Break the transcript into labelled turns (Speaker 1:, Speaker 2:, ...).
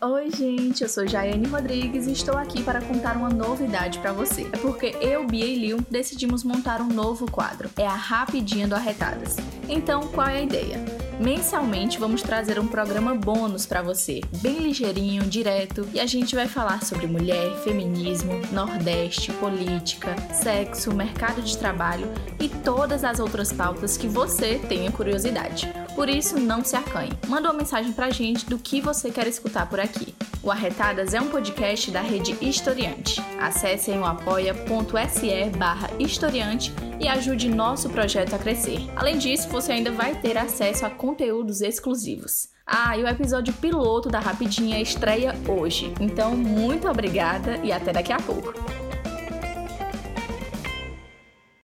Speaker 1: Oi, gente, eu sou Jaiane Rodrigues e estou aqui para contar uma novidade para você. É porque eu, Bia e Lil decidimos montar um novo quadro. É a Rapidinha do Arretadas. Então, qual é a ideia? Mensalmente vamos trazer um programa bônus para você, bem ligeirinho, direto, e a gente vai falar sobre mulher, feminismo, Nordeste, política, sexo, mercado de trabalho e todas as outras pautas que você tenha curiosidade. Por isso, não se acanhe. Manda uma mensagem pra gente do que você quer escutar por aqui. O Arretadas é um podcast da rede Historiante. Acesse o apoia.se barra historiante e ajude nosso projeto a crescer. Além disso, você ainda vai ter acesso a conteúdos exclusivos. Ah, e o episódio piloto da Rapidinha estreia hoje. Então, muito obrigada e até daqui a pouco.